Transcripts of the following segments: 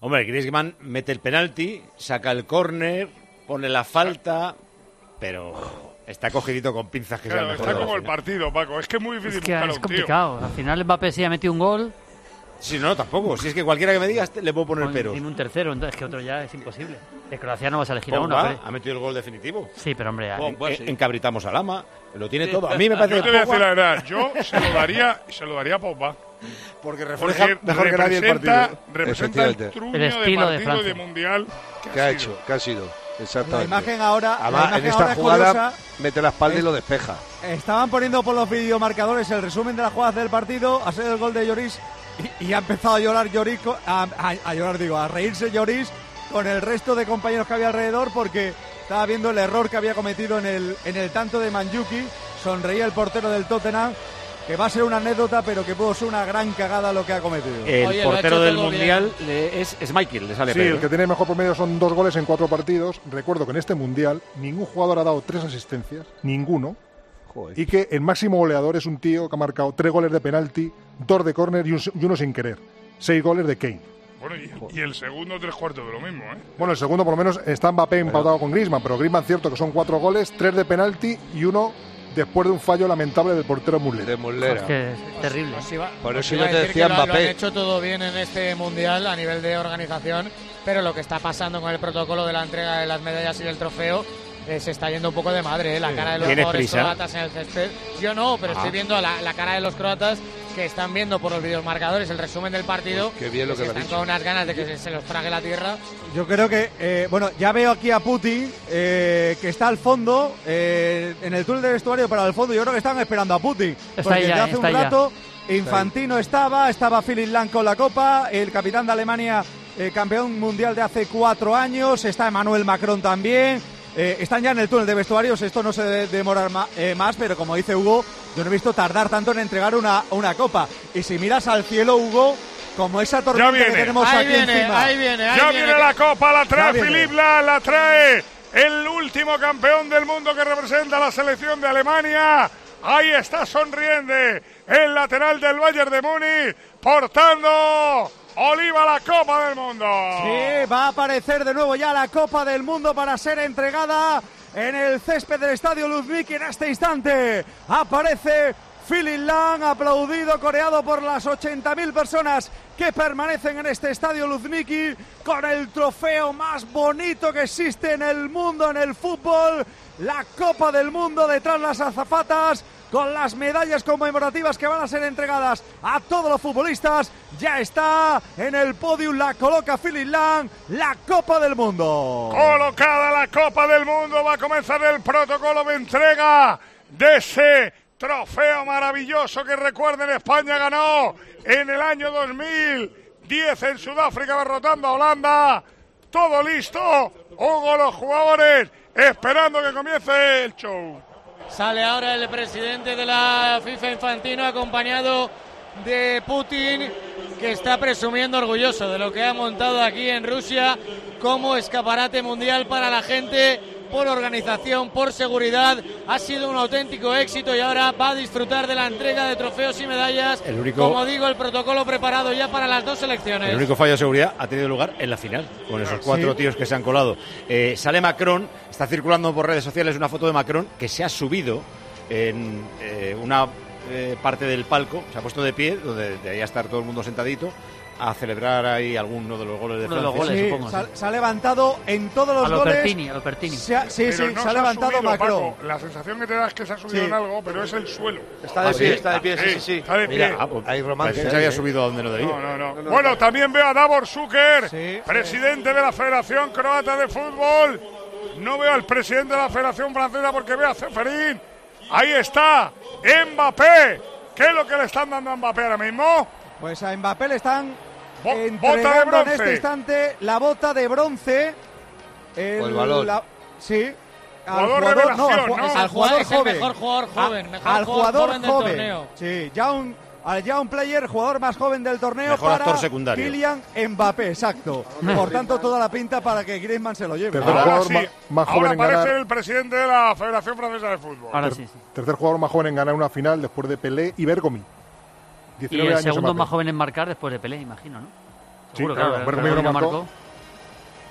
Hombre, Griezmann mete el penalti, saca el córner, pone la falta, pero está cogidito con pinzas que Claro, sea el mejor está como el partido, Paco. Es que es muy difícil Es que buscar a es tío. complicado. Al final Mbappé sí ha metido un gol Sí, no, tampoco. Si es que cualquiera que me digas le puedo poner pero. tiene un tercero, entonces que otro ya es imposible. De Croacia no vas a elegir a uno. Pero- ha metido el gol definitivo. Sí, pero hombre, En- sí. encabritamos a Lama, lo tiene todo. A mí me parece Yo te que voy a decir la verdad. Yo se lo daría, se lo daría a Pogba. Porque Porque refleja mejor que nadie el representa, partido. representa el truño El de estilo de partido y de Francia. mundial ¿Qué ha sido. hecho? ¿Qué ha sido? La Exactamente. imagen ahora, la Además, imagen en ahora esta es jugada curiosa. mete la espalda y Es- lo despeja. Estaban poniendo por los videomarcadores el resumen de las jugadas del partido, ha sido el gol de Lloris y, y ha empezado a llorar Lloris, a, a- a llorar digo, a reírse Lloris con el resto de compañeros que había alrededor porque estaba viendo el error que había cometido en el, en el tanto de Manjuki, sonreía el portero del Tottenham, que va a ser una anécdota pero que pudo ser una gran cagada lo que ha cometido. El Oye, portero del Mundial le- es, es Michael, le sale Sí, peor. el que tiene mejor promedio son dos goles en cuatro partidos. Recuerdo que en este mundial ningún jugador ha dado tres asistencias, ninguno. Y que el máximo goleador es un tío que ha marcado tres goles de penalti, dos de córner y, un- y uno sin querer. Seis goles de Kane. Bueno, y, y el segundo tres cuartos de lo mismo, ¿eh? Bueno, el segundo por lo menos está Mbappé empatado con Griezmann, pero Griezmann cierto que son cuatro goles, tres de penalti y uno después de un fallo lamentable del portero Muller. De Muslera. Es que es terrible. Os iba- Por eso yo te decía que lo- Lo han Mbappé. hecho todo bien en este mundial a nivel de organización, pero lo que está pasando con el protocolo de la entrega de las medallas y del trofeo eh, se está yendo un poco de madre. ¿eh? La cara de los ¿Tienes jugadores prisa? croatas en el césped. Yo no, pero Ah. estoy viendo la, la cara de los croatas que están viendo por los videomarcadores el resumen del partido. Qué bien lo que están con unas ganas de que se, se los trague la tierra. Yo creo que, eh, bueno, ya veo aquí a Putin, eh, que está al fondo, eh, en el túnel de vestuario, pero al fondo yo creo que están esperando a Putin. Está porque ya, desde hace está un ya. rato Infantino estaba, estaba Philip Lang con la Copa, el capitán de Alemania, eh, campeón mundial de hace cuatro años, está Emmanuel Macron también. eh, están ya en el túnel de vestuarios, esto no se debe demorar ma- eh, más, pero como dice Hugo, yo no he visto tardar tanto en entregar una, una copa. Y si miras al cielo, Hugo, como esa tormenta que viene. tenemos Ahí aquí viene, encima. ahí viene, ahí Ya viene. viene la copa, la trae. Filip la, la trae el último campeón del mundo que representa a la selección de Alemania. Ahí está sonriente el lateral del Bayern de Múnich, portando Oliva la Copa del Mundo. Sí, va a aparecer de nuevo ya la Copa del Mundo para ser entregada en el césped del Estadio Luzmiki en este instante. Aparece Philip Lang, aplaudido, coreado por las 80.000 personas que permanecen en este Estadio Luzmiki con el trofeo más bonito que existe en el mundo, en el fútbol. La Copa del Mundo detrás las azafatas con las medallas conmemorativas que van a ser entregadas a todos los futbolistas. Ya está en el podium, la coloca Philip Lang, la Copa del Mundo. Colocada la Copa del Mundo, va a comenzar el protocolo de entrega de ese trofeo maravilloso que recuerden España ganó en el año 2010 en Sudáfrica derrotando a Holanda. Todo listo, Hugo, los jugadores esperando que comience el show. Sale ahora el presidente de la FIFA Infantino acompañado de Putin que está presumiendo orgulloso de lo que ha montado aquí en Rusia como escaparate mundial para la gente por organización, por seguridad. Ha sido un auténtico éxito y ahora va a disfrutar de la entrega de trofeos y medallas. El único- Como digo, el protocolo preparado ya para las dos selecciones. El único fallo de seguridad ha tenido lugar en la final, con esos cuatro tíos que se han colado. Eh, sale Macron, está circulando por redes sociales una foto de Macron que se ha subido en eh, una eh, parte del palco, se ha puesto de pie, donde debería estar todo el mundo sentadito, a celebrar ahí alguno de los goles de Uno de los Francia. goles. Sí, supongo, se, ha- sí. se ha levantado en todos los A lo goles. Pertini, a lo Pertini. Se ha- sí, Pero sí, no se ha levantado subido, Macron. Paco. La sensación que te da es que se ha subido Sí. en algo, pero es el suelo. Está de ¿Ah, pie, sí? está de pie, sí, sí, sí. Está de pie. Mira, Ah, pues, hay romance. se había subido a donde no debía. No, no, no. Bueno, también veo a Davor Zucker, Sí. presidente de la Federación Croata de Fútbol. No veo al presidente de la Federación Francesa porque veo a Ceferín. Ahí está, Mbappé. ¿Qué es lo que le están dando a Mbappé ahora mismo? Pues a Mbappé le están Bo- bota de entregando en bronce. este instante la bota de bronce. El- O el balón. la- sí. Al Jugador no, al, ju- ¿no? al jugador es el joven. mejor jugador joven, A- mejor al jugador jugador joven del joven. torneo. Sí, ya un, al ya un player, jugador más joven del torneo Mejor para actor secundario. Kylian Mbappé, exacto. Por tanto, toda la pinta para que Griezmann se lo lleve. Tercer Ahora jugador sí, ma- más ahora joven en aparece ganar. el presidente de la Federación Francesa de Fútbol. Ahora sí, sí. Tercer jugador más joven en ganar una final después de Pelé y Bergomi. Y 19 el años segundo más joven en marcar después de Pelé, imagino, ¿no? Seguro, claro, claro. Lo marcó. marcó.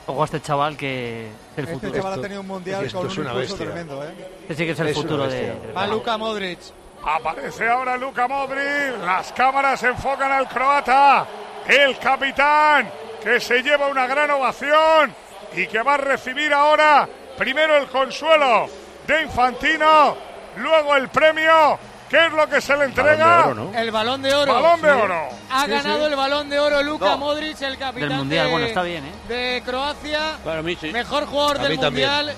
Ojo a este chaval que es el Este futuro. chaval ha tenido un mundial esto con es un una impulso bestia. tremendo, ¿eh? Este sí que es el Es futuro de. Va. Luka Modric. Aparece ahora Luka Modric. Las cámaras enfocan al croata. El capitán que se lleva una gran ovación y que va a recibir ahora primero el consuelo de Infantino, luego el premio. ¿Qué es lo que se le Balón entrega? oro, ¿no? El balón de oro. Balón de oro. Ha ganado el balón de oro Luka No. Modric, el capitán Del Mundial, de, bueno, está bien, ¿eh? de Croacia. Para mí sí. Mejor jugador A del mí también. Mundial.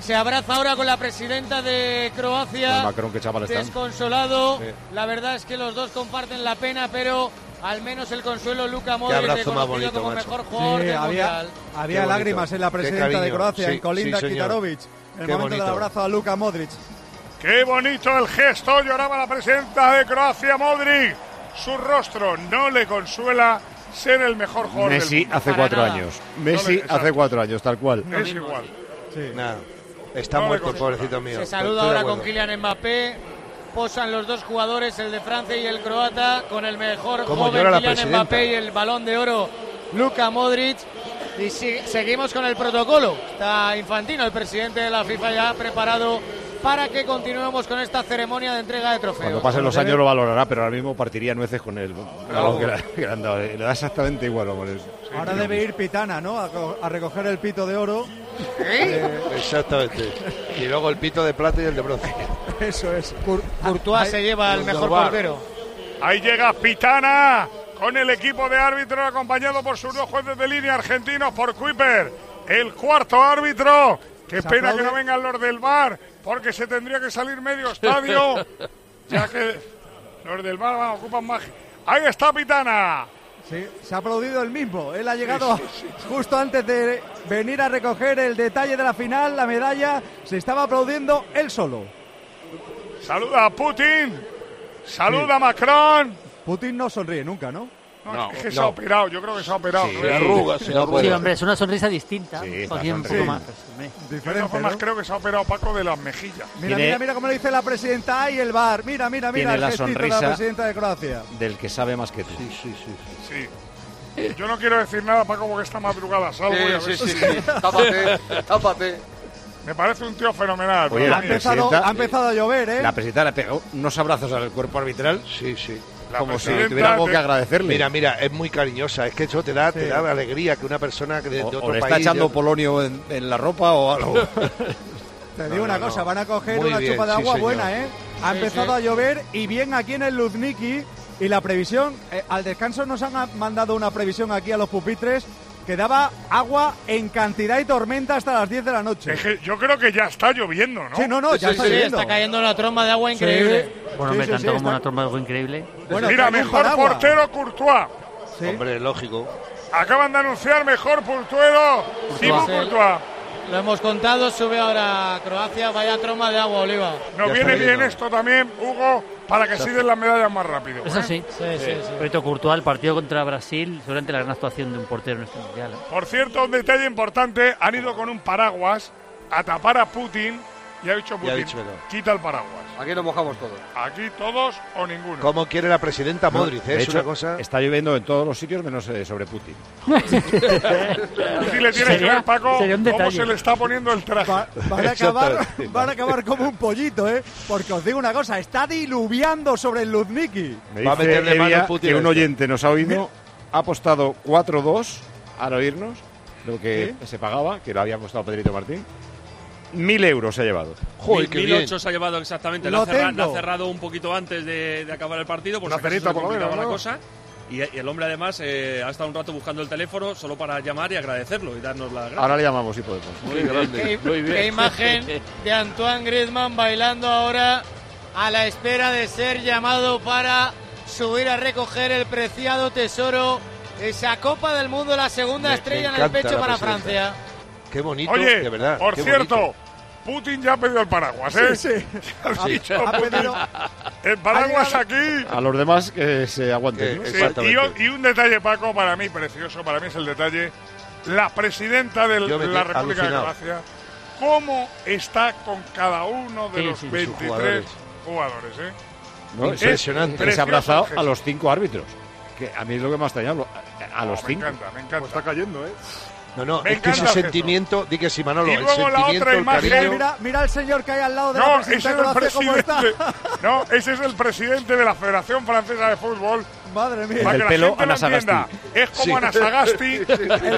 Se abraza ahora con la presidenta de Croacia. Con Macron, qué chaval están. Desconsolado. Sí. La verdad es que los dos comparten la pena, pero al menos el consuelo Luka Modric abrazo más reconocido bonito, como macho. mejor jugador Sí, del había, Mundial. había lágrimas en la presidenta de. Croacia, Sí, en Kolinda sí. Kitarovic. En el Qué momento del abrazo a Luka Modric. Qué bonito el gesto, lloraba la presidenta de Croacia, Modric. Su rostro no le consuela ser el mejor jugador Messi del mundo. hace cuatro nada. años. No Messi le- hace cuatro años, tal cual. Es igual. Nada. Está No muerto, pobrecito mío. Se saluda ahora con Kylian Mbappé. Posan los dos jugadores, el de Francia y el croata, con el mejor Cómo joven llora la Kylian. Mbappé y el balón de oro Luka Modric. Y si- seguimos con el protocolo. Está Infantino, el presidente de la FIFA, ya preparado para que continuemos con esta ceremonia de entrega de trofeos. Cuando pasen los años lo valorará, pero ahora mismo partiría nueces con el balón que, le- que le han dado. Le da exactamente igual, hombre. Ahora debe ir Pitana, ¿no? A, a recoger el pito de oro. Exactamente. Y luego el pito de plata y el de bronce. Eso es. Courtois se lleva al mejor Bar. portero. Ahí llega Pitana con el equipo de árbitros acompañado por sus dos jueces de línea argentinos por Kuiper. El cuarto árbitro. Qué Se pena aplaude. que no vengan los del bar porque se tendría que salir medio estadio. ya que los del bar van, ocupan más. Ahí está Pitana. Sí, se ha aplaudido el mismo. Él ha llegado justo antes de venir a recoger el detalle de la final, la medalla. Se estaba aplaudiendo él solo. Saluda a Putin. Saluda a Macron. Putin no sonríe nunca, ¿no? No, es que se ha operado. Yo creo que se ha operado. Sí. ¿no? Se arruga, Sí, arruga. hombre, es una sonrisa distinta. Sí, un está poco más. pues, Diferente, formas, ¿no? creo que se ha operado Paco de las mejillas. Mira, mira, mira cómo le dice la presidenta. ¡Ay, el bar! Mira, mira, mira Tiene el la gestito de sonrisa. la presidenta de Croacia. Del que sabe más que tú. Sí, sí, sí. Sí. Yo no quiero decir nada, Paco, porque esta madrugada salgo y a ver si- Tápate, tápate. Me parece un tío fenomenal. Oye, Ha empezado, ha empezado a llover, ¿eh? La presidenta le pegó unos abrazos al cuerpo arbitral Sí, sí. La como si presidenta tuviera algo de- que agradecerle. Mira, mira, es muy cariñosa. Es que eso te da, te da alegría que una persona que de, o, de o otro país. está echando de- polonio en, en la ropa o algo. Te digo una cosa, van a coger Muy una bien, chupa de agua buena, ¿eh? Ha Sí, empezado sí. a llover y bien aquí en el Luzniki. Y la previsión, eh, al descanso nos han mandado una previsión aquí a los pupitres que daba agua en cantidad y tormenta hasta las 10 de la noche. Es que yo creo que ya está lloviendo, ¿no? Sí, no, no, ya Sí, está sí, está cayendo una tromba de agua Sí. increíble. Bueno, sí, tanto sí, como está- una tromba de algo increíble. Bueno, Mira, mejor portero Courtois. Sí. Hombre, lógico. Acaban de anunciar mejor portero Thibaut. Courtois. Lo hemos contado, sube ahora Croacia, vaya tromba de agua, Oliva. Nos viene bien, esto también, Hugo, para que siguen las medallas más rápido. Eso ¿eh? sí. Sí, sí, sí. Proyecto Courtois, el partido contra Brasil, seguramente la gran actuación de un portero en este mundial. ¿eh? Por cierto, un detalle importante, han ido con un paraguas a tapar a Putin y ha dicho Y ha Putin, dicho que no. quita el paraguas. Aquí nos mojamos todos. Aquí todos o ninguno. ¿Cómo quiere la presidenta Modric? ¿eh? De Es hecho, una cosa. está lloviendo en todos los sitios menos eh, sobre Putin. Así le tienes que ver, Paco, cómo se le está poniendo el traje. Va- van, a acabar, van a acabar como un pollito, ¿eh? Porque os digo una cosa, está diluviando sobre el Luzniki. Me Va a dice meterle mano Putin que un esto. oyente nos ha oído, ha apostado 4-2 al oírnos, lo que se pagaba, que lo había costado Pedrito Martín. Mil euros se ha llevado. Joder, Mil- qué mil bien. ocho se ha llevado exactamente. Lo Lo ha, cerra- tengo. lo ha cerrado un poquito antes de, de acabar el partido, por Una si se por menos, la ¿no? cosa. Y, y el hombre además eh, ha estado un rato buscando el teléfono solo para llamar y agradecerlo y darnos la gracias. Ahora le llamamos si podemos. Muy grande. Qué, Muy bien. qué imagen de Antoine Griezmann bailando ahora a la espera de ser llamado para subir a recoger el preciado tesoro, esa Copa del Mundo, la segunda Me- me estrella en el pecho para. Francia. Qué bonito, Oye, de verdad. por qué cierto, bonito. Putin ya ha pedido el paraguas, ¿eh? Sí, sí. Ha dicho Ha Putin, pedido- el paraguas ha aquí. A los demás que se aguanten. Que- ¿no? Sí, Exactamente. y, un detalle, Paco, para mí precioso, para mí es el detalle. La presidenta de me la República alucinado. de Croacia, cómo está con cada uno de Sí, los sí, sus 23 jugadores. jugadores, ¿eh? ¿no? Impresionante. Que se ha abrazado a los cinco árbitros. Que a mí es lo que me ha extrañado. A, los Me cinco. encanta, me encanta. Está cayendo, ¿eh? No, no, Me es que ese el sentimiento, di que sí, Manolo, Y el luego la sentimiento, otra el imagen- cariño. Mira, mira al señor que hay al lado de No, la ese es el presidente. No, ese es el presidente de la Federación Francesa de Fútbol. Madre mía. El Para del que pelo, la gente Ana lo entienda. Sagasti. Es como Sí. Ana Sagasti.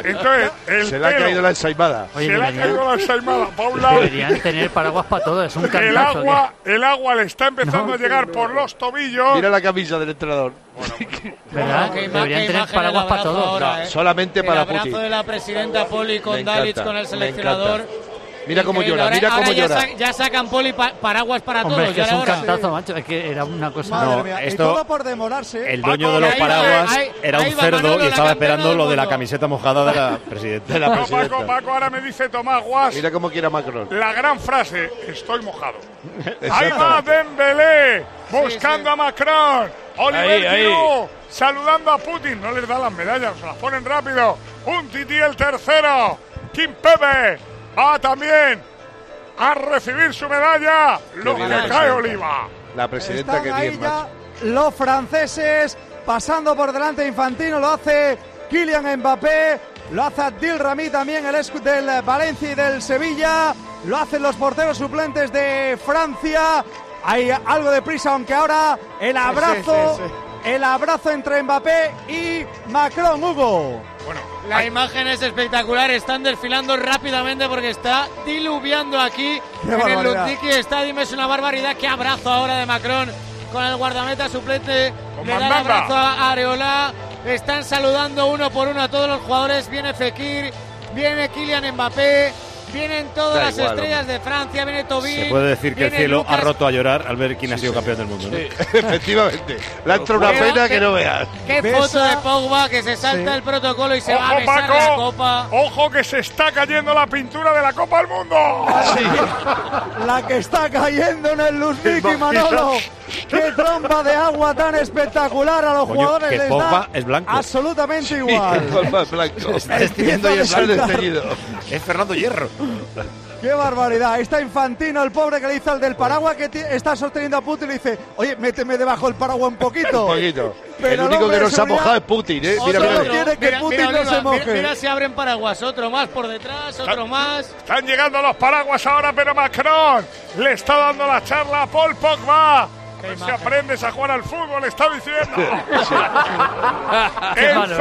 Entonces, el Se le ha pelo caído la ensaimada. Oye, se le ha deberían, caído la ensaimada para un lado. deberían tener paraguas para todo, es un El agua, el agua le está empezando No. a llegar por los tobillos. Mira la camisa del entrenador. ¿Verdad? Qué ima- Deberían qué tener imagen paraguas el para abrazo todo. ahora, No, ¿eh? solamente el para abrazo Putin. de la presidenta Poli con Dalic encanta, con el me seleccionador. encanta. Mira cómo llora, Ahora- mira cómo ahora ya llora. sa- Ya, sacan Poli pa- paraguas para Hombre, todos. es que ya es era un cantazo, macho. Es que era una cosa. Madre No, mía. esto- y todo por demorarse. El dueño de los paraguas ahí- era ahí un va cerdo Manolo, y estaba esperando lo de la camiseta mojada de la presidenta. De la No, Paco, presidenta. Paco, ahora me dice Tomás Guas Mira cómo quiere a Macron. la gran frase, estoy mojado. Ahí va Dembélé, buscando sí. a Macron. Oliver Ahí, ahí. Giroud, saludando a Putin. No les da las medallas, se las ponen rápido. Un tití el tercero. Kim Pepe va también a recibir su medalla. Lo que cae. Oliva. La presidenta Están que ahí bien, ya macho. los franceses pasando por delante de Infantino, lo hace Kylian Mbappé, lo hace Adil Rami también, el ex del Valencia y del Sevilla, lo hacen los porteros suplentes de Francia. Hay algo de prisa, aunque ahora el abrazo, sí, sí. El abrazo entre Mbappé y Macron, Hugo. Bueno, La imagen es espectacular, están desfilando rápidamente porque está diluviando aquí Qué en el barbaridad. Lutniki Stadium. Es una barbaridad. Qué abrazo ahora de Macron con el guardameta suplente. Con Le da el abrazo a Areola. Están saludando uno por uno a todos los jugadores. Viene Fekir, viene Kylian Mbappé, vienen todas Da las igual, estrellas de Francia, viene Tobin. Se puede decir que el cielo ha roto a llorar al ver quién ha sido campeón del mundo. ¿no? Sí, efectivamente. Le ha entrado una pena que- que no veas. Qué Besa. foto de Pogba que se salta Sí. el protocolo y se va a besar la Paco, copa. ojo que se está cayendo la pintura de la Copa del Mundo. La que está cayendo en el Luzhniki, Manolo. Qué trompa de agua tan espectacular a los Coño, jugadores que les Pogba da es blanco. absolutamente igual. Colma blanco. Está y es desteñido. Es Fernando Hierro. Qué barbaridad. Está Infantino, el pobre que le dice al del paraguas que está sosteniendo a Putin y le dice, oye, méteme debajo del paraguas un poquito. Un poquito. Pero el el único que de no se ha mojado es Putin, ¿eh? Mira, mira, no mira. quiere que Putin no Oliva, se moje. Mira, mira si abren paraguas, otro más por detrás, otro más. Están llegando los paraguas ahora, pero Macron le está dando la charla a Paul Pogba. Qué Si aprendes a jugar al fútbol, está diciendo. El Manolo.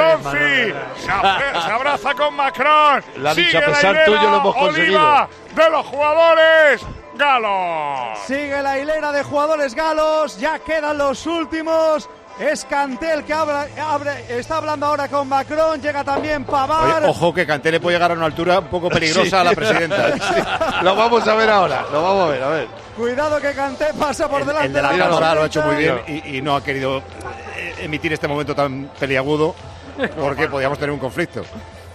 se, abra- se abraza con Macron. Dicho, Sigue a la pesar hilera tuyo lo hemos Oliva de los jugadores galos. Sigue la hilera de jugadores galos, ya quedan los últimos. Es Cantel que habla- abre- está hablando ahora con Macron, llega también Pavar. Oye, ojo que Canté le puede llegar a una altura un poco peligrosa Sí. a la presidenta. ¿eh? Lo vamos a ver ahora. Lo vamos a ver, a ver. Cuidado que Canté pasa por El, delante el de la de la cámara lo ha hecho muy bien y, y no ha querido eh, emitir este momento tan peliagudo porque podíamos tener un conflicto.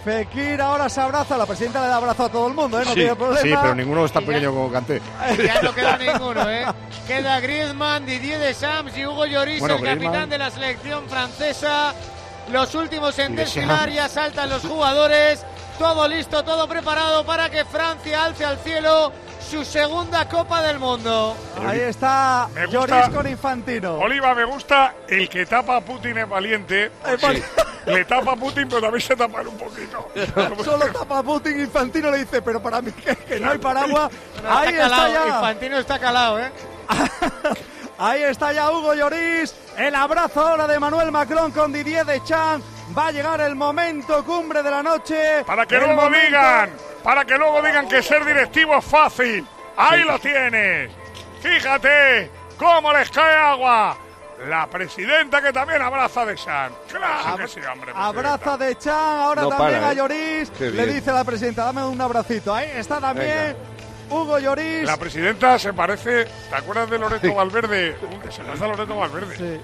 Fekir ahora se abraza, la presidenta le da abrazo a todo el mundo, ¿eh? no Sí, tiene problema. sí, pero ninguno es tan Y ya- pequeño como Canté. Ya no queda ninguno, ¿eh? Queda Griezmann, Didier Deschamps y Hugo Lloris, Bueno, el Griezmann. capitán de la selección francesa. Los últimos en desfilar, ya saltan los jugadores. Todo listo, todo preparado para que Francia alce al cielo su segunda Copa del Mundo. Ahí está Me gusta- Lloris con Infantino. Oliva, me gusta el que tapa a Putin es valiente. Le tapa a Putin, pero también se tapa él un poquito. Solo tapa a Putin, Infantino le dice, pero para mí que, que no hay paraguas. Pero Ahí está ya. Infantino está calado, ¿eh? Ahí está ya Hugo Lloris. El abrazo ahora de Manuel Macron con Didier Deschamps. Va a llegar el momento cumbre de la noche. Para que luego momento- digan, para que luego digan que ser directivo es fácil. Ahí lo tienes. Fíjate cómo les cae agua. La presidenta que también abraza de San. Claro que sí, hombre. Abraza de Chan, ahora No también para, a ¿eh? Lloris. Le dice la presidenta, dame un abracito. Ahí está también Hugo Lloris. La presidenta se parece. ¿Te acuerdas de Loreto Valverde? Se parece a Loreto Valverde. Sí.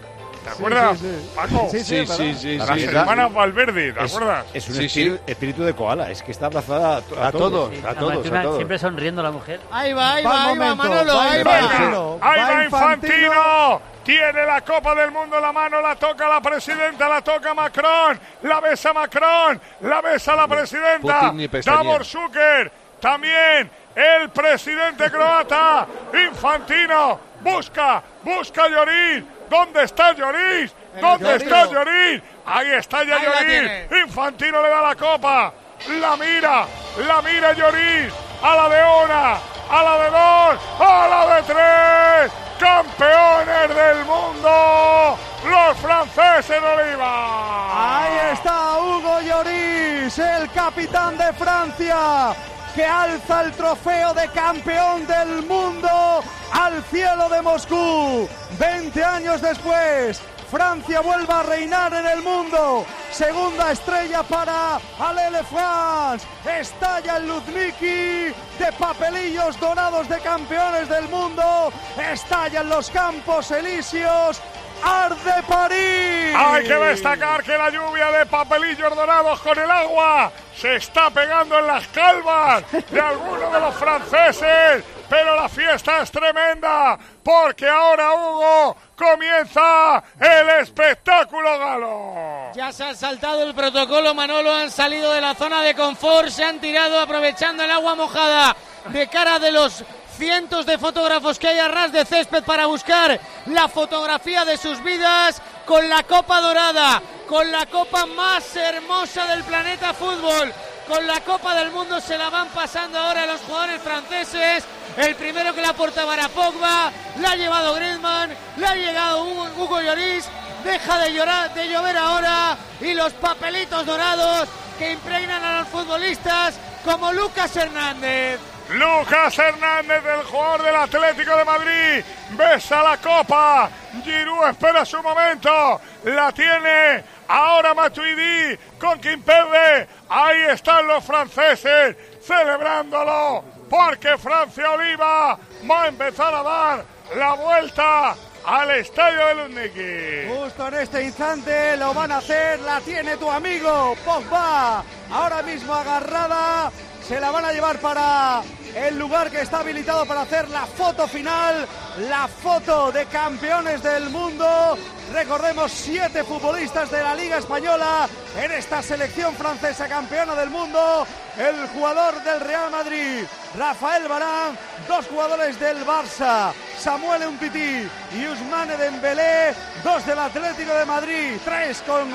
¿Te acuerdas? sí, sí. Paco. Sí, sí, Sí, es verdad. sí, sí. Las hermanas Valverde, ¿te Es, acuerdas? es un Sí, espíritu, sí. espíritu de koala, es que está abrazada a, to- A todos, Sí, a todos, encima a todos. Siempre sonriendo la mujer. Ahí va, ahí Va ahí va, Manolo, va ahí va. Infantino. Ahí Va Infantino. Tiene la Copa del Mundo en la mano, la toca la presidenta, la toca Macron, la besa Macron, la besa la presidenta. Davor Zucker, también el presidente croata, Infantino. Busca, busca a Lloris, ¿Dónde está Lloris? ¿Dónde está Lloris? Ahí está ya Lloris. Infantino le da la copa. La mira, la mira Lloris. A la de una, a la de dos, a la de tres. Campeones del mundo. Los franceses de Oliva. Ahí está Hugo Lloris, el capitán de Francia, que alza el trofeo de campeón del mundo al cielo de Moscú. 20 años después, Francia vuelve a reinar en el mundo. Segunda estrella para Alele France. Estalla el Luzhniki de papelillos dorados de campeones del mundo. Estallan los campos elíseos. Arde París. Hay que destacar que la lluvia de papelillos dorados con el agua se está pegando en las calvas de algunos de los franceses. Pero la fiesta es tremenda porque ahora Hugo comienza el espectáculo galo. Ya se han saltado el protocolo, Manolo, han salido de la zona de confort, se han tirado aprovechando el agua mojada de cara de los cientos de fotógrafos que hay a ras de césped para buscar la fotografía de sus vidas con la Copa Dorada, con la Copa más hermosa del planeta fútbol. Con la Copa del Mundo se la van pasando ahora los jugadores franceses. El primero que la portaba era Pogba, la ha llevado Griezmann, le ha llegado Hugo Lloris. Deja de llorar, de llover ahora y los papelitos dorados que impregnan a los futbolistas como Lucas Hernández. Lucas Hernández, el jugador del Atlético de Madrid, besa la copa. Giroud espera su momento. La tiene ahora Matuidi con Kimpembe. Ahí están los franceses celebrándolo porque Francia Oliva va a empezar a dar la vuelta al estadio de Luzhniki. Justo en este instante lo van a hacer, la tiene tu amigo Pogba, ahora mismo agarrada, se la van a llevar para el lugar que está habilitado para hacer la foto final, la foto de campeones del mundo. Recordemos siete futbolistas de la Liga Española en esta selección francesa campeona del mundo. El jugador del Real Madrid, Rafael Barán, dos jugadores del Barça, Samuel Umtiti y Ousmane Dembélé, dos del Atlético de Madrid, tres con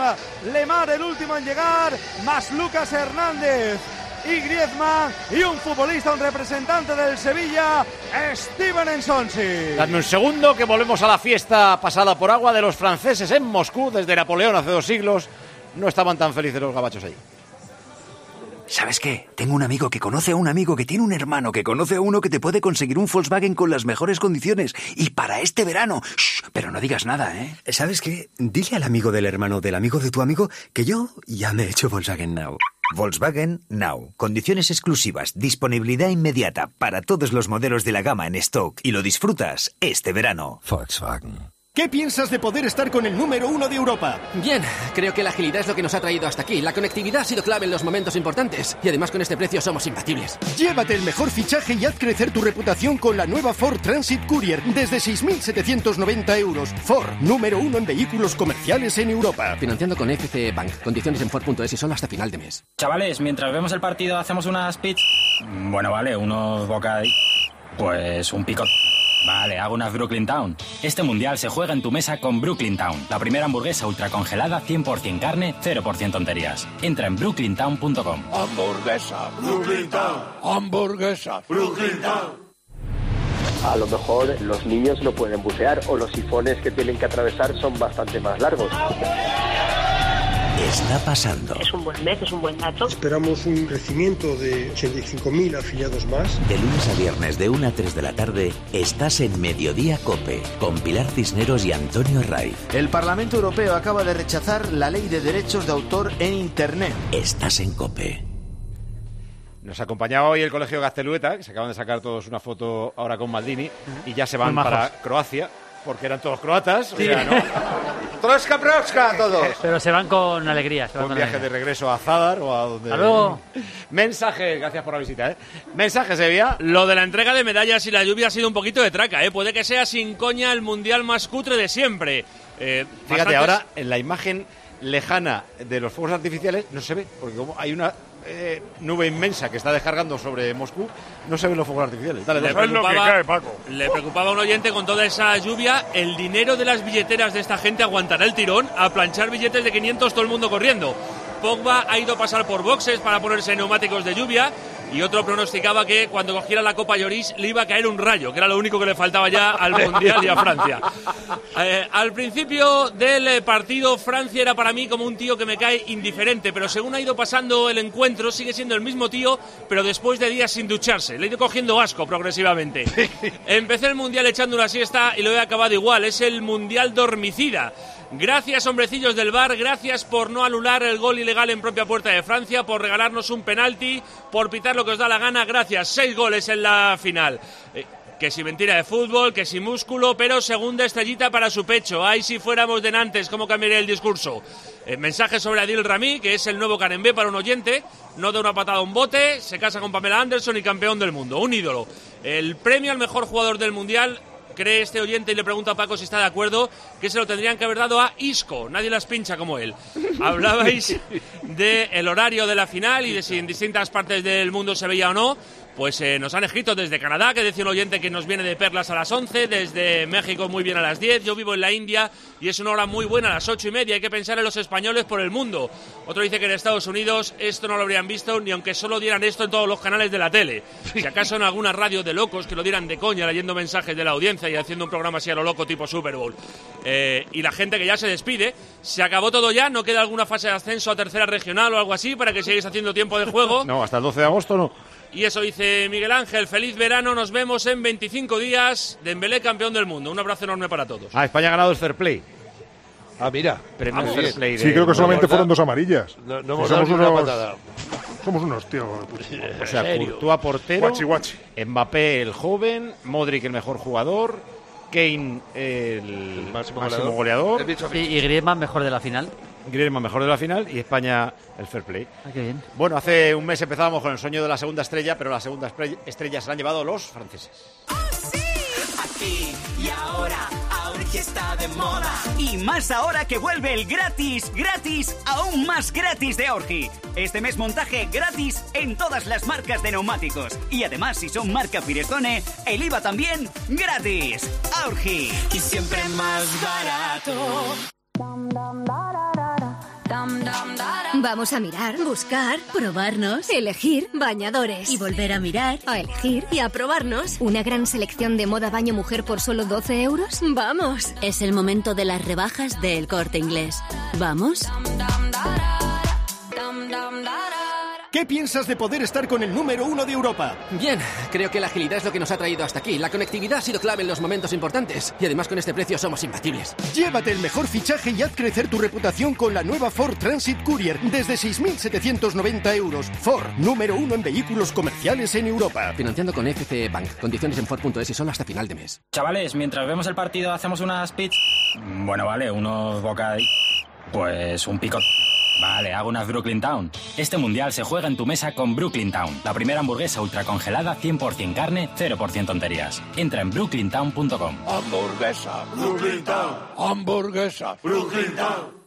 Lemar, el último en llegar, más Lucas Hernández y Griezmann y un futbolista, un representante del Sevilla, Steven Ensonsi. Dadme un segundo que volvemos a la fiesta pasada por agua de los franceses en Moscú desde Napoleón hace dos siglos. No estaban tan felices los gabachos ahí. ¿Sabes qué? Tengo un amigo que conoce a un amigo que tiene un hermano que conoce a uno que te puede conseguir un Volkswagen con las mejores condiciones. Y para este verano. Shh, pero no digas nada, ¿eh? ¿Sabes qué? Dile al amigo del hermano del amigo de tu amigo que yo ya me he hecho Volkswagen Now. Volkswagen Now. Condiciones exclusivas, disponibilidad inmediata para todos los modelos de la gama en stock y lo disfrutas este verano. Volkswagen. ¿Qué piensas de poder estar con el número uno de Europa? Bien, creo que la agilidad es lo que nos ha traído hasta aquí. La conectividad ha sido clave en los momentos importantes. Y además con este precio somos imbatibles. Llévate el mejor fichaje y haz crecer tu reputación con la nueva Ford Transit Courier desde 6.790 euros. Ford, número uno en vehículos comerciales en Europa. Financiando con FCE Bank. Condiciones en Ford.es y solo hasta final de mes. Chavales, mientras vemos el partido hacemos unas pizza. Bueno, vale, unos bocadillos. Pues un pico. Vale, hago unas Brooklyn Town. Este mundial se juega en tu mesa con Brooklyn Town, la primera hamburguesa ultracongelada 100% carne, 0% tonterías. Entra en brooklyntown.com. Hamburguesa, Brooklyn Town. Hamburguesa, Brooklyn Town. A lo mejor los niños no pueden bucear o los sifones que tienen que atravesar son bastante más largos. Está pasando. Es un buen mes, es un buen dato. Esperamos un crecimiento de 85.000 afiliados más. De lunes a viernes de 1 a 3 de la tarde estás en Mediodía Cope con Pilar Cisneros y Antonio Raiz. El Parlamento Europeo acaba de rechazar la ley de derechos de autor en Internet. Estás en Cope. Nos acompañaba hoy el Colegio Gaztelueta, que se acaban de sacar todos una foto ahora con Maldini, y ya se van para Croacia, porque eran todos croatas. o Sí. sea, ¿no? Troska, proska, todos. Pero se van con alegría. Se van Un con viaje de regreso a Zadar o a donde. Luego. Mensaje, gracias por la visita, ¿eh? Mensaje, Sevilla. Lo de la entrega de medallas y la lluvia ha sido un poquito de traca, ¿eh? Puede que sea sin coña el mundial más cutre de siempre. Eh, Fíjate, bastantes- ahora en la imagen lejana de los fuegos artificiales no se ve, porque como hay una eh, nube inmensa que está descargando sobre Moscú, no se ven los fuegos artificiales. Dale, Le preocupaba, le preocupaba a un oyente con toda esa lluvia. El dinero de las billeteras de esta gente aguantará el tirón a planchar billetes de 500 todo el mundo corriendo. Pogba ha ido a pasar por boxes para ponerse neumáticos de lluvia. Y otro pronosticaba que cuando cogiera la Copa Lloris le iba a caer un rayo, que era lo único que le faltaba ya al Mundial y a Francia. Eh, al principio del eh, partido, Francia era para mí como un tío que me cae indiferente, pero según ha ido pasando el encuentro, sigue siendo el mismo tío, pero después de días sin ducharse. Le he ido cogiendo asco progresivamente. Empecé el Mundial echando una siesta y lo he acabado igual. Es el Mundial dormicida. Gracias, hombrecillos del bar. Gracias por no anular el gol ilegal en propia puerta de Francia, por regalarnos un penalti, por pitar lo que os da la gana. Gracias. Seis goles en la final. Eh, que si mentira de fútbol, que si músculo, pero segunda estrellita para su pecho. Ay, si fuéramos de Nantes, ¿cómo cambiaría el discurso? Eh, mensaje sobre Adil Rami, que es el nuevo Carembé para un oyente. No da una patada a un bote, se casa con Pamela Anderson y campeón del mundo. Un ídolo. El premio al mejor jugador del mundial cree este oyente y le pregunta a Paco si está de acuerdo, que se lo tendrían que haber dado a Isco. Nadie las pincha como él. Hablabais del horario de la final y de si en distintas partes del mundo se veía o no. Pues eh, nos han escrito desde Canadá, que decía un oyente que nos viene de Perlas a las 11, desde México muy bien a las 10, yo vivo en la India y es una hora muy buena a las 8 y media, hay que pensar en los españoles por el mundo. Otro dice que en Estados Unidos esto no lo habrían visto ni aunque solo dieran esto en todos los canales de la tele. Si acaso en alguna radio de locos que lo dieran de coña leyendo mensajes de la audiencia y haciendo un programa así a lo loco tipo Super Bowl. Eh, y la gente que ya se despide, se acabó todo ya, no queda alguna fase de ascenso a tercera regional o algo así para que sigáis haciendo tiempo de juego. No, hasta el 12 de agosto no. Y eso dice Miguel Ángel, feliz verano, nos vemos en 25 días, Dembélé campeón del mundo. Un abrazo enorme para todos. Ah, España ha ganado el Fair Play. Ah, mira. Premio Ah, muy Fair bien. Play. Sí, creo que solamente fueron dos amarillas. No, no Que hemos somos dado ni una unos, patada. somos unos tíos. O sea, Courtois portero, Guachi, guachi. Mbappé el joven, Modric el mejor jugador, Kane el, máximo, goleador, Sí, y Griezmann mejor de la final. Griezmann mejor de la final y España el fair play. Ah, qué bien. Bueno, hace un mes empezábamos con el sueño de la segunda estrella, pero la segunda estre- estrella se la han llevado los franceses. Aquí y ahora, ahora que está de moda. Y más ahora que vuelve el gratis, gratis, aún más gratis de Aurgi. Este mes montaje gratis en todas las marcas de neumáticos. Y además, si son marca Firestone, el IVA también gratis. Aurgi. Y siempre más barato. Vamos a mirar, buscar, probarnos, elegir, bañadores y volver a mirar, a elegir y a probarnos. Una gran selección de moda baño mujer por solo 12 euros. ¡Vamos! Es el momento de las rebajas del corte inglés. ¿Vamos? ¿Qué piensas de poder estar con el número uno de Europa? Bien, creo que la agilidad es lo que nos ha traído hasta aquí. La conectividad ha sido clave en los momentos importantes. Y además con este precio somos imbatibles. Llévate el mejor fichaje y haz crecer tu reputación con la nueva Ford Transit Courier desde 6.790 euros. Ford, número uno en vehículos comerciales en Europa. Financiando con FCE Bank. Condiciones en Ford.es y solo hasta final de mes. Chavales, mientras vemos el partido, hacemos unas pits. Bueno, vale, unos bocadillos. Pues un pico. Vale, hago unas Brooklyn Town. Este mundial se juega en tu mesa con Brooklyn Town, la primera hamburguesa ultracongelada 100% carne, 0% tonterías. Entra en brooklyntown.com. Hamburguesa, Brooklyn Town. Hamburguesa, Brooklyn Town.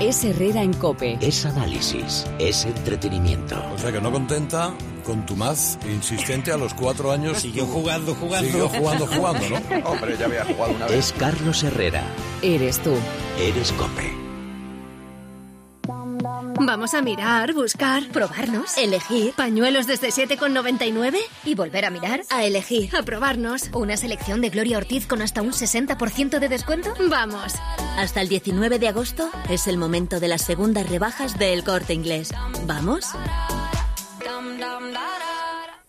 Es Herrera en Cope. Es análisis, es entretenimiento. O sea que no contenta, contumaz, insistente a los cuatro años. Siguió jugando, jugando. Siguió jugando, jugando, ¿no? Hombre, ya había jugado una vez. Es Carlos Herrera. Eres tú. Eres Cope. Vamos a mirar, buscar, probarnos, elegir. Pañuelos desde 7,99 y volver a mirar, a elegir, a probarnos. Una selección de Gloria Ortiz con hasta un 60% de descuento. Vamos. Hasta el 19 de agosto es el momento de las segundas rebajas del corte inglés. ¿Vamos?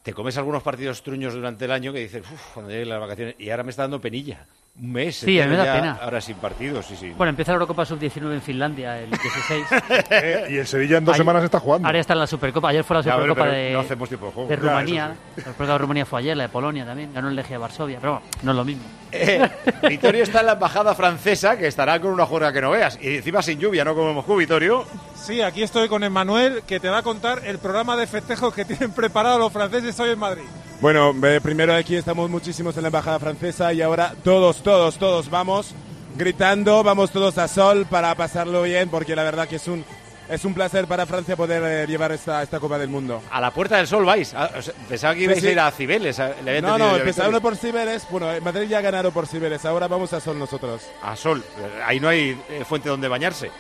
Te comes algunos partidos truños durante el año que dices, uff, cuando lleguen las vacaciones, y ahora me está dando penilla. Un mes. Sí, a mí me da pena. Ahora sin partidos, sí, sí. Bueno, empieza la Eurocopa Sub-19 en Finlandia el 16. Eh, y el Sevilla en dos Ahí- semanas está jugando. Ahora está en la Supercopa. Ayer fue la Ya, bueno, Supercopa pero de, no hacemos tiempo de juego. de Ya, Rumanía. La Supercopa de Rumanía fue ayer, la de Polonia también. Ganó el Legia Varsovia. Pero bueno, no es lo mismo. Eh, Vittorio está en la embajada francesa, que estará con una juerga que no veas. Y encima sin lluvia, ¿no? Como Moscú, Vittorio. Sí, aquí estoy con Emmanuel, que te va a contar el programa de festejos que tienen preparado los franceses hoy en Madrid. Bueno, eh, primero aquí estamos muchísimos en la embajada francesa y ahora todos, todos, todos vamos gritando, vamos todos a sol para pasarlo bien porque la verdad que es un es un placer para Francia poder eh, llevar esta, esta Copa del Mundo. A la Puerta del Sol vais. Ah, o sea, pensaba que ibais Sí, a sí. ir a Cibeles. a- le No, no, a Vitoria. por Cibeles. Bueno, Madrid ya ha ganado por Cibeles. Ahora vamos a Sol nosotros. A Sol. Ahí no hay eh, fuente donde bañarse.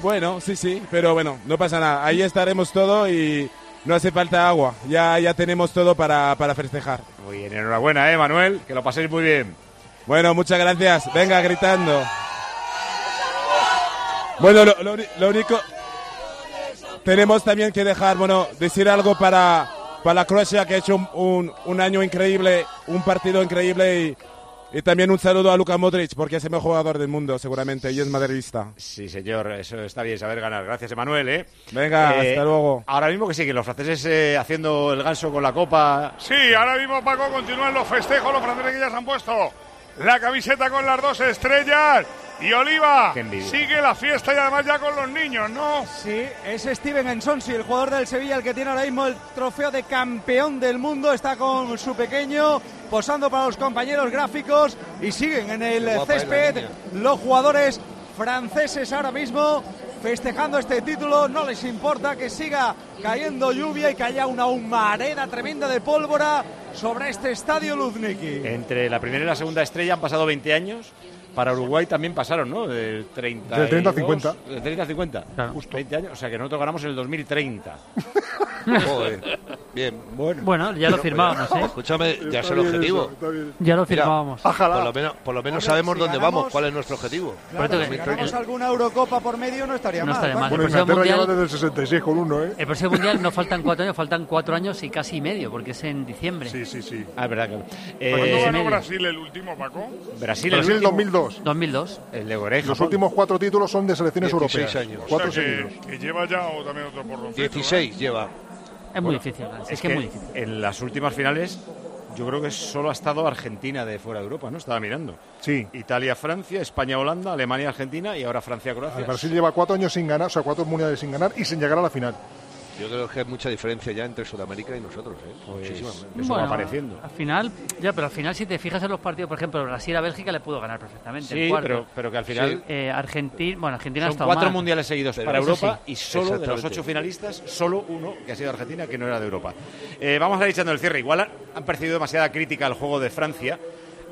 Bueno, sí, sí, pero bueno, no pasa nada. Ahí estaremos todo y no hace falta agua. Ya, ya tenemos todo para, para festejar. Muy bien, enhorabuena, ¿eh, Manuel? Que lo paséis muy bien. Bueno, muchas gracias. Venga, gritando. Bueno, lo, lo uni- lo único... Tenemos también que dejar, bueno, decir algo para, para Croacia, que ha hecho un, un- un año increíble, un partido increíble y, y también un saludo a Luka Modric, porque es el mejor jugador del mundo, seguramente, y es madridista. Sí, señor, eso está bien saber ganar. Gracias, Emanuel, ¿eh? Venga, Eh, hasta luego. Ahora mismo que siguen los franceses eh, haciendo el ganso con la copa. Sí, ahora mismo Paco continúan los festejos, los franceses que ya se han puesto la camiseta con las dos estrellas. Y Oliva sigue la fiesta y además ya con los niños, ¿no? Sí, es Steven Ensonsi, el jugador del Sevilla, el que tiene ahora mismo el trofeo de campeón del mundo. Está con su pequeño, posando para los compañeros gráficos y siguen en el guapa césped los jugadores franceses ahora mismo festejando este título. No les importa que siga cayendo lluvia y que haya una humareda tremenda de pólvora sobre este estadio Luzniki. Entre la primera y la segunda estrella han pasado 20 años. Para Uruguay también pasaron, ¿no? Del 30 Del 30 al 50. Del 30 al 50. Justo. 20 años. O sea que nosotros ganamos en el 2030. Joder. Bien. Bueno. Bueno, ya lo firmábamos, ¿eh? Escúchame, ya es el objetivo. eso. Ya lo Mira, firmábamos. Por lo menos, por lo menos Hombre, sabemos si dónde ganamos- vamos, cuál es nuestro objetivo. Claro, Por si ganamos el- alguna Eurocopa por medio no estaría No mal. estaría mal. Bueno, El próximo Inglaterra lleva mundial- desde el 66 con uno, ¿eh? El próximo mundial no faltan cuatro años, faltan cuatro años y casi medio, porque es en diciembre. Sí, sí, sí. Ah, es verdad, claro. ¿Cuándo Eh, ganó medio. Brasil el último, Paco? Brasil, el Brasil último- 2002. 2002. El de Los últimos cuatro títulos son de selecciones 16 europeas. años. Cuatro O sea, que, seguidos. que lleva ya o también otro porroncito, 16 lleva. Es muy difícil, es, que, es muy difícil. en las últimas finales yo creo que solo ha estado Argentina de fuera de Europa, ¿no? Estaba mirando. Sí. Italia, Francia, España, Holanda, Alemania, Argentina y ahora Francia, Croacia. El Brasil lleva cuatro años sin ganar, o sea, cuatro mundiales sin ganar y sin llegar a la final. Yo creo que hay mucha diferencia ya entre Sudamérica y nosotros, ¿eh? Muchísima. Eso Bueno, va apareciendo. Al final, ya, pero al final si te fijas en los partidos, por ejemplo, Brasil a Bélgica le pudo ganar perfectamente. Sí, pero, pero que al final Eh, Argentina, bueno, Argentina son cuatro mal. mundiales seguidos Pero para eso Europa sí. y solo de los ocho finalistas, solo uno que ha sido Argentina, que no era de Europa. Eh, vamos a ir echando el cierre. Igual han- han percibido demasiada crítica al juego de Francia.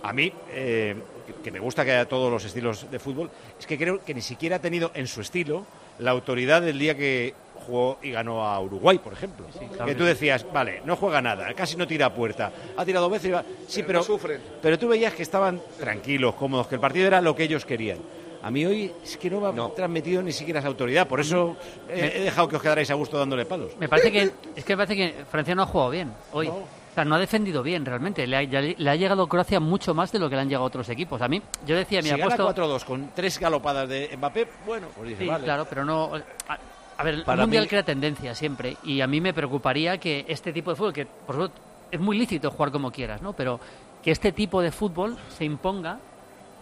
A mí, eh, que me gusta que haya todos los estilos de fútbol, es que creo que ni siquiera ha tenido en su estilo la autoridad del día que jugó y ganó a Uruguay, por ejemplo. claro que tú decías, vale, no juega nada, casi no tira a puerta, ha tirado dos veces, y va- sí, pero, no sufren. pero tú veías que estaban tranquilos, cómodos, que el partido era lo que ellos querían. A mí hoy es que no me ha No. transmitido ni siquiera esa autoridad, por eso he, he dejado que os quedarais a gusto dándole palos. Me parece que es que me parece que Francia no ha jugado bien hoy. O sea, no ha defendido bien realmente. Le ha, ya le- le ha llegado Croacia mucho más de lo que le han llegado otros equipos. A mí, yo decía, Si mira, gana puesto 4-2 con tres galopadas de Mbappé, bueno, pues dice, Sí, vale. claro, pero no. A, ver, el Para mundial mí- crea tendencia siempre. Y a mí me preocuparía que este tipo de fútbol, que por supuesto es muy lícito jugar como quieras, ¿no? Pero que este tipo de fútbol se imponga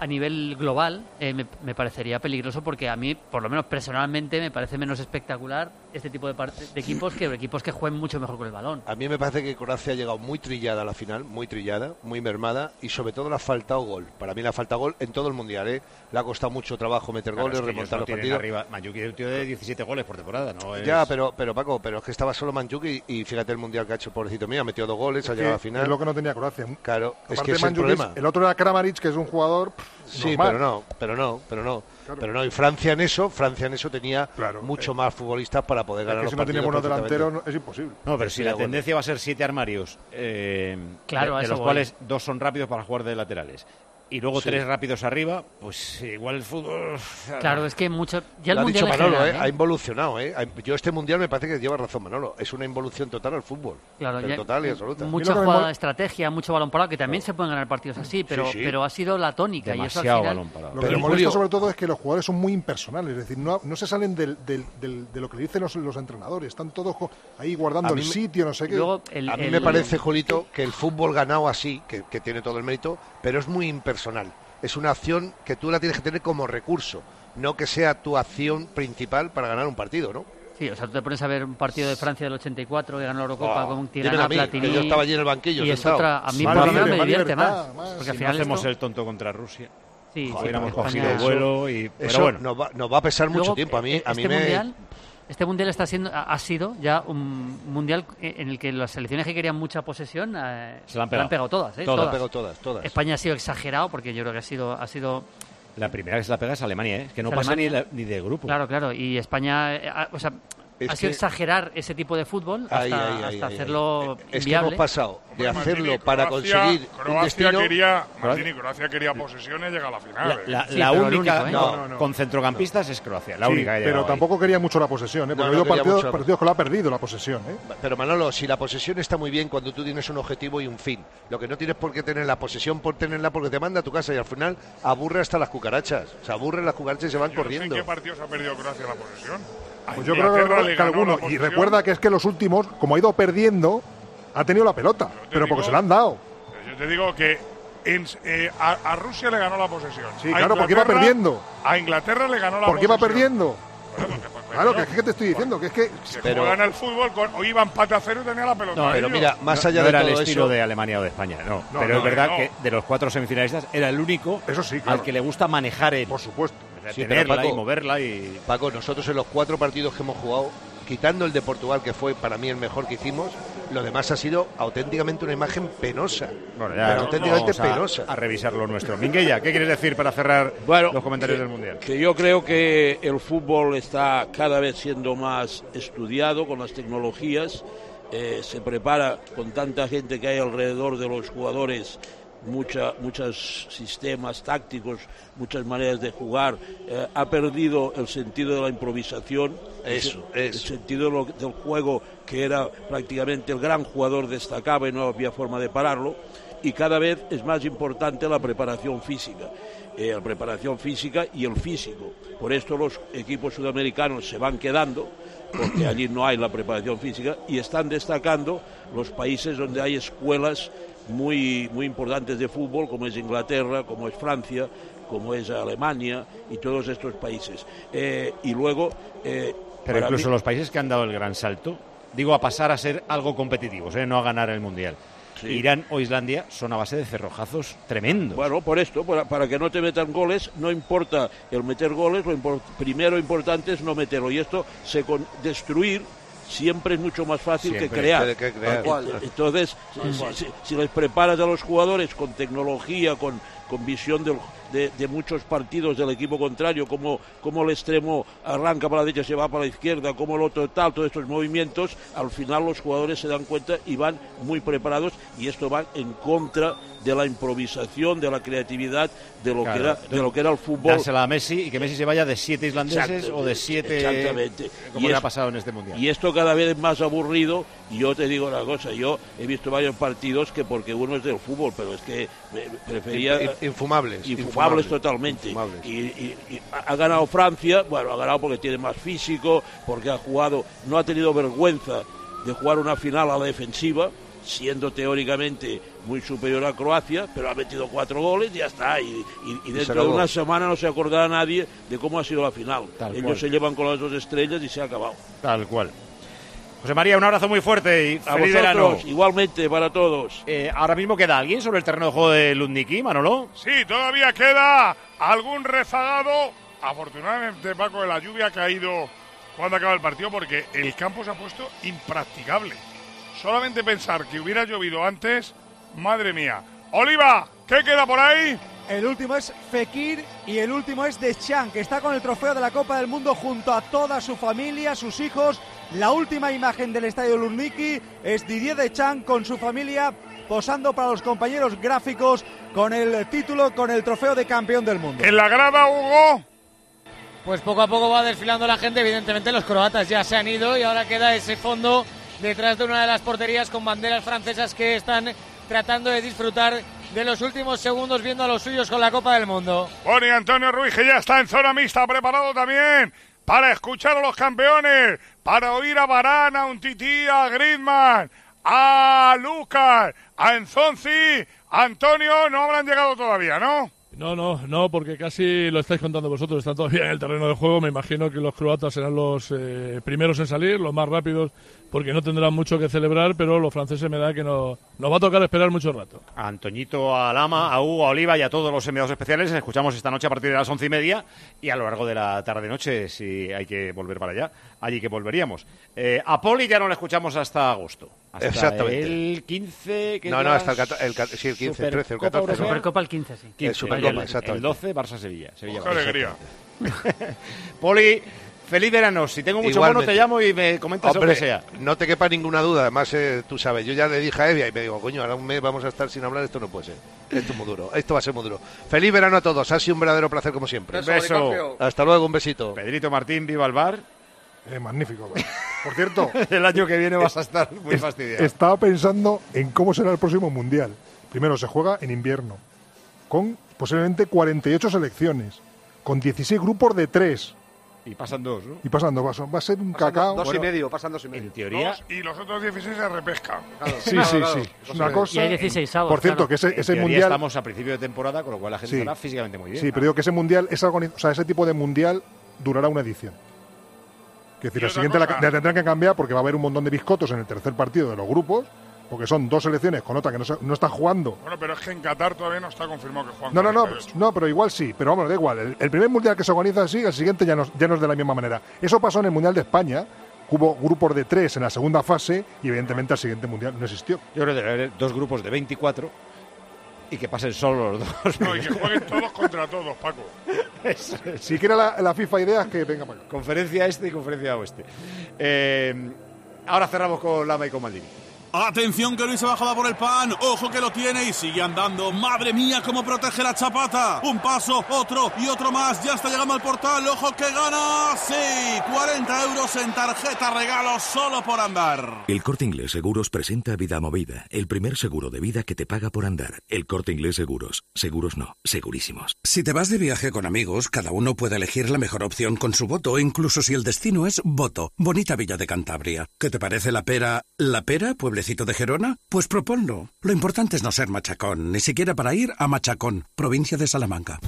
a nivel global eh, me, me parecería peligroso porque a mí, por lo menos personalmente, me parece menos espectacular este tipo de, de equipos que equipos que jueguen mucho mejor con el balón. A mí me parece que Croacia ha llegado muy trillada a la final, muy trillada, muy mermada y sobre todo le ha faltado gol. Para mí le ha faltado gol en todo el mundial, ¿eh? Le ha costado mucho trabajo meter Claro, goles, es remontar no los partidos. Arriba. Mayuki es un tío de 17 goles por temporada, ¿no? Es- Ya, pero, pero Paco, pero es que estaba solo Manchuki y fíjate el mundial que ha hecho, pobrecito mío, ha metido dos goles, ha llegado a la final. Es lo que no tenía Croacia. Claro, es Aparte que es el problema. el otro era Kramaric, que es un jugador pff, Sí, normal. pero no, pero no, pero no. Pero no, y Francia en eso, Francia en eso tenía mucho más futbolistas para poder Es ganar que los si no tiene partidos buenos delanteros no- es imposible. No, pero si la acuerdo. tendencia va a ser siete armarios, eh, Claro, de, de los voy. cuales dos son rápidos para jugar de laterales, y luego Sí. tres rápidos arriba, pues igual el fútbol... Claro, es que mucho. Ya el Lo ha dicho Manolo, general, ¿eh? ¿eh? ha involucionado. ¿eh? Yo este mundial me parece que lleva razón Manolo. Es una involución total al fútbol. Claro, ya- total y absoluta. Mucha jugada de estrategia, mucho balón parado, que también se pueden ganar partidos así, pero, Sí, sí. pero ha sido la tónica. y eso al Demasiado final, balón parado. Lo que Pero, me molesta Julio- sobre todo es que los jugadores son muy impersonales, es decir, no, no se salen del, del- del- de lo que dicen los, los entrenadores, están todos co- ahí guardando el me- sitio, no sé qué. a mí me parece, Julito, que el fútbol ganado así, que, que tiene todo el mérito, pero es muy impersonal. Es una acción que tú la tienes que tener como recurso, no que sea tu acción principal para ganar un partido, ¿no? Sí, o sea, tú te pones a ver un partido de Francia del 84 que ganó la Eurocopa Oh, con un Tirana, a mí, que yo estaba allí en el banquillo Y es otra. A mí Más por lo menos libre, me más divierte libertad, más. Porque Si al no final hacemos esto- el tonto contra Rusia. Sí, Joder, sí, hubiéramos cogido el vuelo y... Pero Eso bueno, nos, va, nos va a pesar mucho Luego, tiempo. A mí, eh, a mí este me. Este mundial está siendo, ha sido ya un mundial en el que las selecciones que querían mucha posesión eh, Se la han pegado. todas, ¿eh? Todas. Pegado todas, todas. España ha sido exagerado porque yo creo que ha sido, ha sido la primera que se la pega es Alemania, ¿eh? Es que no Es pasa ni, la- ni de grupo. Claro, claro. Y España, eh, ha, o sea, Es ha sido que- exagerar ese tipo de fútbol hasta, Ay, ay, ay, hasta ay, ay. hacerlo Es que inviable. hemos pasado de Hombre, hacerlo Martini, para Croacia- conseguir un Croacia destino. quería, Martini, Croacia quería posesión y llega a la final. La, ¿eh? la- Sí, la pero el única único, ¿eh? no, No, con centrocampistas es Croacia, la Sí, única que pero tampoco quería mucho la posesión, ¿eh? porque No, partidos, partidos que lo ha perdido la posesión. ¿eh? Pero Manolo, si la posesión está muy bien cuando tú tienes un objetivo y un fin. Lo que no tienes por qué tener la posesión por tenerla porque te manda a tu casa y al final aburre hasta las cucarachas. Se aburren las cucarachas y se van Yo no sé corriendo. ¿En qué partidos ha perdido Croacia la posesión? Pues yo creo que, que alguno. Y recuerda que es que los últimos, como ha ido perdiendo, ha tenido la pelota, pero porque digo- se la han dado. Yo te digo que en- eh, a, a Rusia le ganó la posesión. Sí, A claro, porque iba perdiendo. A Inglaterra le ganó la Porque iba posesión. perdiendo. Bueno, porque fue Claro, que es que te estoy diciendo, que es que. Se Pero- juegan al fútbol, con, o iba empate a cero y tenía la pelota. No, Pero mira, más No- allá no de era todo el estilo eso, de Alemania o de España, no. No, pero no, es verdad no. que de los cuatro semifinalistas era el único Eso sí, claro. al que le gusta manejar el, Por supuesto. Sí, pero tenerla Paco- y moverla y Paco, nosotros en los cuatro partidos que hemos jugado, quitando el de Portugal, que fue para mí el mejor que hicimos, lo demás ha sido auténticamente una imagen penosa. bueno, Pero ya auténticamente vamos a- penosa. A, revisar lo nuestro. Minguella, ¿qué quieres decir para cerrar Bueno, los comentarios que- del Mundial? Que yo creo que el fútbol está cada vez siendo más estudiado con las tecnologías. eh, se prepara con tanta gente que hay alrededor de los jugadores, mucha, muchos sistemas tácticos, muchas maneras de jugar. eh, ha perdido el sentido de la improvisación, Eso, el, el sentido de lo- del juego que era prácticamente el gran jugador destacaba y no había forma de pararlo. Y cada vez es más importante la preparación física eh, la preparación física y el físico. Por esto los equipos sudamericanos se van quedando, porque allí no hay la preparación física, y están destacando los países donde hay escuelas muy, muy importantes de fútbol, como es Inglaterra, como es Francia, como es Alemania y todos estos países. Eh, y luego... eh, Pero incluso mí- los países que han dado el gran salto, digo a pasar a ser algo competitivos, ¿eh? no a ganar el Mundial. Sí. Irán o Islandia son a base de cerrojazos tremendos. Bueno, por esto, para, para que no te metan goles, no importa el meter goles, lo primero importante es no meterlo. Y esto, se con- destruir siempre es mucho más fácil que crear. que- Entonces, si, si- si les preparas a los jugadores con tecnología, con, con visión del- de, de muchos partidos del equipo contrario, como, como el extremo arranca para la derecha, se va para la izquierda, como el otro tal, todos estos movimientos, al final los jugadores se dan cuenta y van muy preparados y esto va en contra de la improvisación, de la creatividad, de lo, Claro. que, era, de lo que era el fútbol. Dársela a Messi y que Messi se vaya de siete islandeses o de siete. Exactamente. Como Y le ha pasado en este mundial. Y esto cada vez es más aburrido. Y yo te digo una cosa: yo he visto varios partidos que, porque uno es del fútbol, pero es que me- prefería. In- infumables, Infumables, totalmente. Y, y- y ha ganado Francia, bueno, ha ganado porque tiene más físico, porque ha jugado, no ha tenido vergüenza de jugar una final a la defensiva, siendo teóricamente muy superior a Croacia, pero ha metido cuatro goles y ya está. Y, dentro de una semana no se acordará nadie de cómo ha sido la final. Tal Ellos cual. se llevan con las dos estrellas y se ha acabado. Tal cual. José María, un abrazo muy fuerte y A feliz verano. vosotros, igualmente para todos. Eh, ahora mismo queda alguien sobre el terreno de juego de Lundniki, Manolo. Sí, todavía queda algún rezagado. Afortunadamente, Paco, la lluvia ha caído cuando acaba el partido porque el campo se ha puesto impracticable. Solamente pensar que hubiera llovido antes, madre mía. Oliva, ¿qué queda por ahí? El último es Fekir y el último es Deschamps, que está con el trofeo de la Copa del Mundo junto a toda su familia, sus hijos. La última imagen del estadio Lurniki es Didier Deschamps con su familia posando para los compañeros gráficos con el título, con el trofeo de campeón del mundo. En la grada, Hugo. Pues poco a poco va desfilando la gente, evidentemente los croatas ya se han ido y ahora queda ese fondo detrás de una de las porterías con banderas francesas que están tratando de disfrutar de los últimos segundos viendo a los suyos con la Copa del Mundo. Bueno, y Antonio Ruiz, que ya está en zona mixta, preparado también para escuchar a los campeones, para oír a Varana, a un tití, a Griezmann, a Lucas, a Enzonzi, a Antonio, no habrán llegado todavía, ¿no? No, no, no, porque casi lo estáis contando vosotros. Están todavía en el terreno de juego. Me imagino que los croatas serán los eh, primeros en salir, los más rápidos porque no tendrán mucho que celebrar, pero los franceses me da que no, nos va a tocar esperar mucho rato. A Antoñito, a Lama, a Hugo, a Oliva y a todos los enviados especiales. Les escuchamos esta noche a partir de las once y media y a lo largo de la tarde-noche, si hay que volver para allá, allí que volveríamos. Eh, a Poli ya no le escuchamos hasta agosto. Hasta Exactamente. el 15. que No, no, hasta el, el sí, el 15, el 13, el Supercopa 14. Europea. Supercopa el 15, sí. 15, El Supercopa, el, el 12, Barça-Sevilla. Sevilla, Qué alegría. Poli, feliz verano. Si tengo mucho bono, te llamo y me comentas lo Hombre, que sea. no te quepa ninguna duda. Además, eh, tú sabes, yo ya le dije a Evia y me digo, coño, ahora un mes vamos a estar sin hablar, esto no puede ser. Esto es muy duro, esto va a ser muy duro. Feliz verano a todos, ha sido un verdadero placer como siempre. Un beso. Hasta luego, un besito. Pedrito Martín, viva el bar. Eh, magnífico. Por cierto, el año que viene vas a estar muy es- fastidiado. Estaba pensando en cómo será el próximo mundial. Primero, se juega en invierno, con posiblemente 48 selecciones, con 16 grupos de 3. Y pasan dos, ¿no? Y pasando, va a- va a ser un cacao. Dos y Bueno, medio, pasan dos y medio. En teoría, Dos y los otros 16 se repesca. Sí, sí, sí. Es una cosa. Y hay 16 avos, Por cierto, claro. que ese, en ese mundial. estamos a principio de temporada, con lo cual la gente Sí. estará físicamente muy bien. Sí, pero digo que ese mundial, es organi- o sea, ese tipo de mundial durará una edición. Es decir, Y la otra siguiente la, la tendrán que cambiar porque va a haber un montón de biscotos en el tercer partido de los grupos, porque son dos selecciones con otra que no, se- no está jugando. Bueno, pero es que en Qatar todavía no está confirmado que juegan. No, no, no, 48. no, pero igual sí, pero vamos, da igual. El, el primer mundial que se organiza así, el siguiente ya no, ya no es de la misma manera. Eso pasó en el mundial de España, hubo grupos de tres en la segunda fase y evidentemente el siguiente mundial no existió. Yo creo que debe haber dos grupos de 24 y que pasen solo los dos. No, y que jueguen todos contra todos, Paco. Si quiere la, la FIFA ideas, que venga para acá. Conferencia este y conferencia oeste. Eh, ahora cerramos con Lama y con Maldini. Atención que Luis se bajaba por el pan, ojo que lo tiene y sigue andando. Madre mía, cómo protege la chapata. Un paso, otro y otro más. Ya está llegando al portal, ojo que gana. Sí, 40 euros en tarjeta regalo solo por andar. El Corte Inglés Seguros presenta Vida Movida, el primer seguro de vida que te paga por andar. El Corte Inglés Seguros. Seguros no, segurísimos. Si te vas de viaje con amigos, cada uno puede elegir la mejor opción con su voto, incluso si el destino es voto. Bonita Villa de Cantabria. ¿Qué te parece la pera? ¿La pera, pueblecito de Gerona? Pues proponlo. Lo importante es no ser machacón, ni siquiera para ir a Machacón, provincia de Salamanca.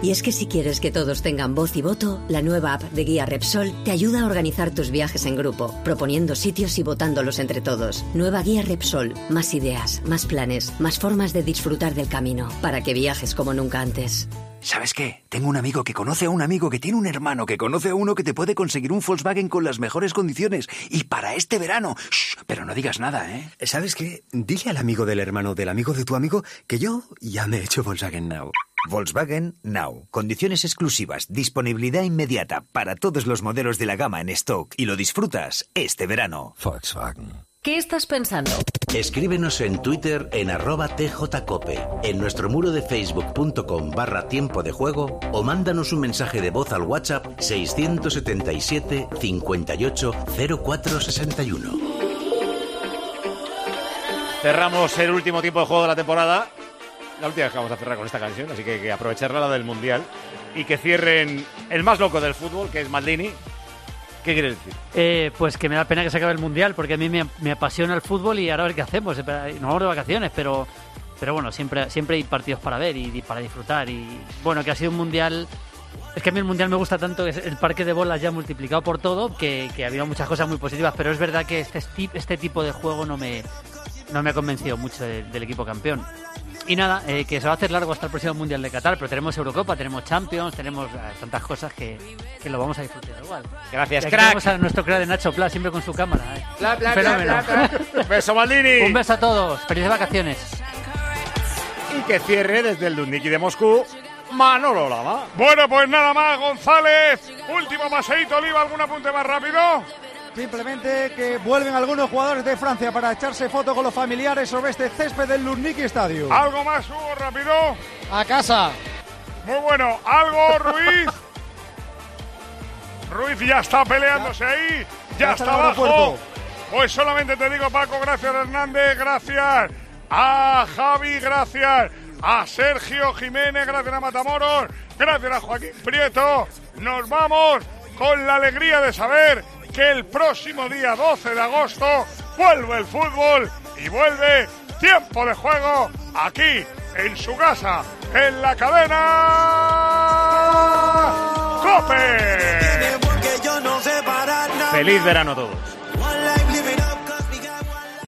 Y es que si quieres que todos tengan voz y voto, la nueva app de Guía Repsol te ayuda a organizar tus viajes en grupo, proponiendo sitios y votándolos entre todos. Nueva Guía Repsol. Más ideas, más planes, más formas de disfrutar del camino, para que viajes como nunca antes. ¿Sabes qué? Tengo un amigo que conoce a un amigo que tiene un hermano que conoce a uno que te puede conseguir un Volkswagen con las mejores condiciones. Y para este verano. Shh, pero no digas nada, ¿eh? ¿Sabes qué? Dile al amigo del hermano del amigo de tu amigo que yo ya me he hecho Volkswagen Now. Volkswagen Now. Condiciones exclusivas, disponibilidad inmediata para todos los modelos de la gama en stock y lo disfrutas este verano. Volkswagen. ¿Qué estás pensando? Escríbenos en Twitter en arroba tjcope, en nuestro muro de facebook.com barra tiempo de juego o mándanos un mensaje de voz al WhatsApp 677 58 0461. Cerramos el último tiempo de juego de la temporada. La última vez que vamos a cerrar con esta canción, así que hay que aprovecharla, la del Mundial. Y que cierren el más loco del fútbol, que es Maldini. ¿Qué quieres decir? Eh, pues que me da pena que se acabe el mundial, porque a mí me, apasiona el fútbol y ahora a ver qué hacemos. Nos vamos de vacaciones, pero, pero bueno, siempre, siempre hay partidos para ver y, para disfrutar. Y bueno, que ha sido un mundial. Es que a mí el mundial me gusta tanto, es el parque de bolas ya multiplicado por todo, que, que ha habido muchas cosas muy positivas, pero es verdad que este, este tipo de juego no me, no me ha convencido mucho de- del equipo campeón. Y nada, eh, que se va a hacer largo hasta el próximo Mundial de Qatar, pero tenemos Eurocopa, tenemos Champions, tenemos eh, tantas cosas que, que lo vamos a disfrutar igual. Gracias, Y aquí crack. a nuestro crack de Nacho Pla, siempre con su cámara. eh. Bla, bla, bla. Beso, Maldini. Un beso a todos. Felices vacaciones. Y que cierre desde el Dundiki de Moscú, Manolo Lama. Bueno, pues nada más, González. Último paseíto, Oliva, ¿algún apunte más rápido? Simplemente que vuelven algunos jugadores de Francia para echarse foto con los familiares sobre este césped del Lurniki Stadium. ¿Algo más, Hugo, rápido? A casa. Muy bueno, ¿algo, Ruiz? Ruiz ya está peleándose ahí, ya, ya está abajo. Pues solamente te digo, Paco, gracias Hernández, gracias a Javi, gracias a Sergio Jiménez, gracias a Matamoros, gracias a Joaquín Prieto. Nos vamos con la alegría de saber que el próximo día 12 de agosto vuelve el fútbol y vuelve tiempo de juego aquí en su casa, en la cadena COPE. Feliz verano a todos.